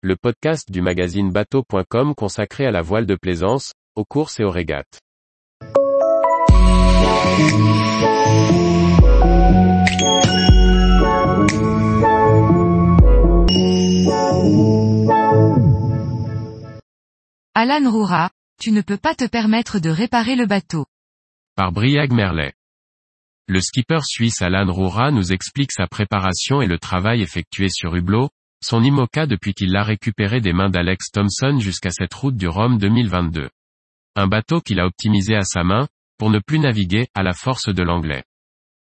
le podcast du magazine bateau.com consacré à la voile de plaisance, aux courses et aux régates. Alan Roura, tu ne peux pas te permettre de réparer le bateau. Par Briag Merlet. Le skipper suisse Alan Roura nous explique sa préparation et le travail effectué sur Hublot, son IMOCA depuis qu'il l'a récupéré des mains d'Alex Thompson jusqu'à cette route du Rhum 2022. Un bateau qu'il a optimisé à sa main, pour ne plus naviguer, à la force de l'anglais.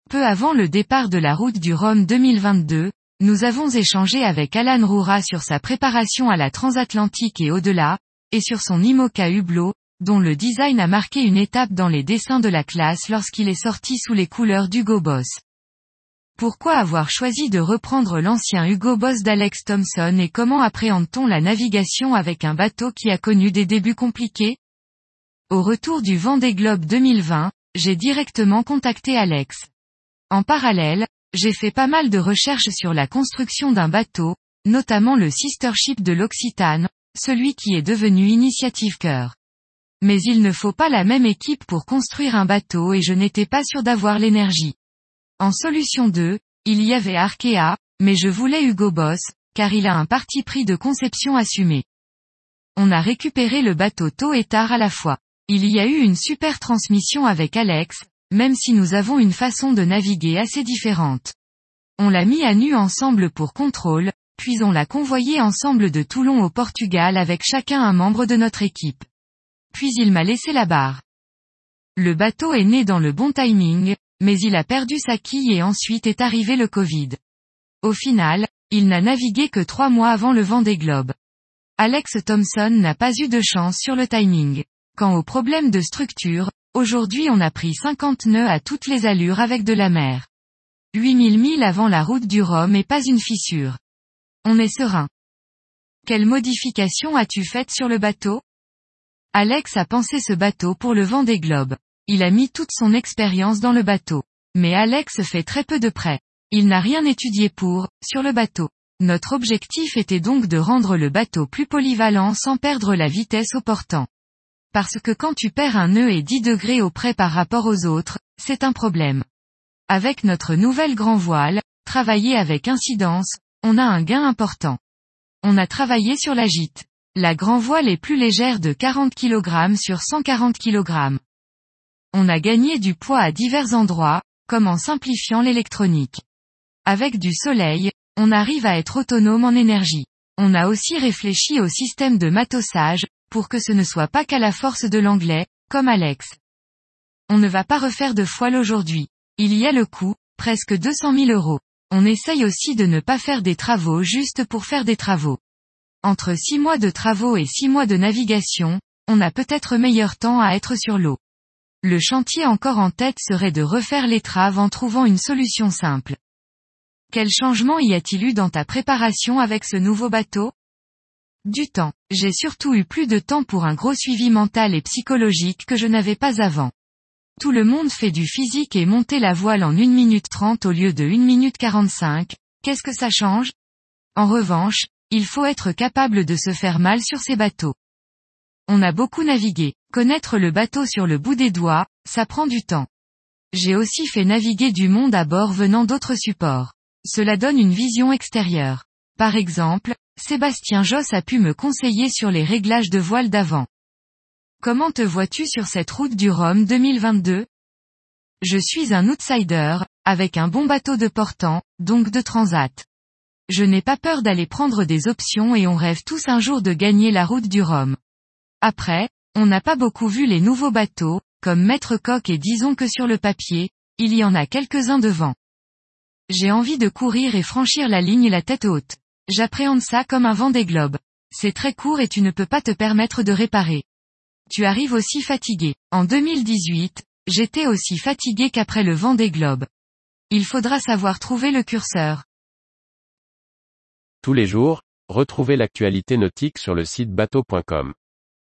Peu avant le départ de la route du Rhum 2022, nous avons échangé avec Alan Roura sur sa préparation à la transatlantique et au-delà, et sur son IMOCA Hublot, dont le design a marqué une étape dans les dessins de la classe lorsqu'il est sorti sous les couleurs d'Hugo Boss. Pourquoi avoir choisi de reprendre l'ancien Hugo Boss d'Alex Thompson et comment appréhende-t-on la navigation avec un bateau qui a connu des débuts compliqués? Au retour du Vendée Globe 2020, j'ai directement contacté Alex. En parallèle, j'ai fait pas mal de recherches sur la construction d'un bateau, notamment le sister ship de l'Occitane, celui qui est devenu Initiative Cœur. Mais il ne faut pas la même équipe pour construire un bateau et je n'étais pas sûr d'avoir l'énergie. En solution 2, il y avait Arkea, mais je voulais Hugo Boss, car il a un parti pris de conception assumé. On a récupéré le bateau tôt et tard à la fois. Il y a eu une super transmission avec Alex, même si nous avons une façon de naviguer assez différente. On l'a mis à nu ensemble pour contrôle, puis on l'a convoyé ensemble de Toulon au Portugal avec chacun un membre de notre équipe. Puis il m'a laissé la barre. Le bateau est né dans le bon timing, mais il a perdu sa quille et ensuite est arrivé le Covid. Au final, il n'a navigué que trois mois avant le vent des globes. Alex Thompson n'a pas eu de chance sur le timing. Quant au problème de structure, aujourd'hui on a pris 50 nœuds à toutes les allures avec de la mer. 8000 milles avant la route du Rhum et pas une fissure. On est serein. Quelle modification as-tu faite sur le bateau? Alex a pensé ce bateau pour le vent des globes. Il a mis toute son expérience dans le bateau. Mais Alex fait très peu de prêts. Il n'a rien étudié pour, sur le bateau. Notre objectif était donc de rendre le bateau plus polyvalent sans perdre la vitesse au portant. Parce que quand tu perds un nœud et 10 degrés au près par rapport aux autres, c'est un problème. Avec notre nouvelle grand voile, travaillé avec incidence, on a un gain important. On a travaillé sur la gîte. La grand voile est plus légère de 40 kg sur 140 kg. On a gagné du poids à divers endroits, comme en simplifiant l'électronique. Avec du soleil, on arrive à être autonome en énergie. On a aussi réfléchi au système de matossage, pour que ce ne soit pas qu'à la force de l'anglais, comme Alex. On ne va pas refaire de foile aujourd'hui. Il y a le coût, presque 200 000 euros. On essaye aussi de ne pas faire des travaux juste pour faire des travaux. Entre 6 mois de travaux et 6 mois de navigation, on a peut-être meilleur temps à être sur l'eau. Le chantier encore en tête serait de refaire l'étrave en trouvant une solution simple. Quel changement y a-t-il eu dans ta préparation avec ce nouveau bateau? Du temps. J'ai surtout eu plus de temps pour un gros suivi mental et psychologique que je n'avais pas avant. Tout le monde fait du physique et monter la voile en 1 minute 30 au lieu de 1 minute 45, qu'est-ce que ça change? En revanche, il faut être capable de se faire mal sur ces bateaux. On a beaucoup navigué. Connaître le bateau sur le bout des doigts, ça prend du temps. J'ai aussi fait naviguer du monde à bord venant d'autres supports. Cela donne une vision extérieure. Par exemple, Sébastien Josse a pu me conseiller sur les réglages de voile d'avant. Comment te vois-tu sur cette route du Rhum 2022 Je suis un outsider, avec un bon bateau de portant, donc de transat. Je n'ai pas peur d'aller prendre des options et on rêve tous un jour de gagner la route du Rhum. Après, on n'a pas beaucoup vu les nouveaux bateaux, comme Maître Coq et disons que sur le papier, il y en a quelques-uns devant. J'ai envie de courir et franchir la ligne la tête haute. J'appréhende ça comme un vent des globes. C'est très court et tu ne peux pas te permettre de réparer. Tu arrives aussi fatigué. En 2018, j'étais aussi fatigué qu'après le vent des globes. Il faudra savoir trouver le curseur. Tous les jours, retrouvez l'actualité nautique sur le site bateau.com.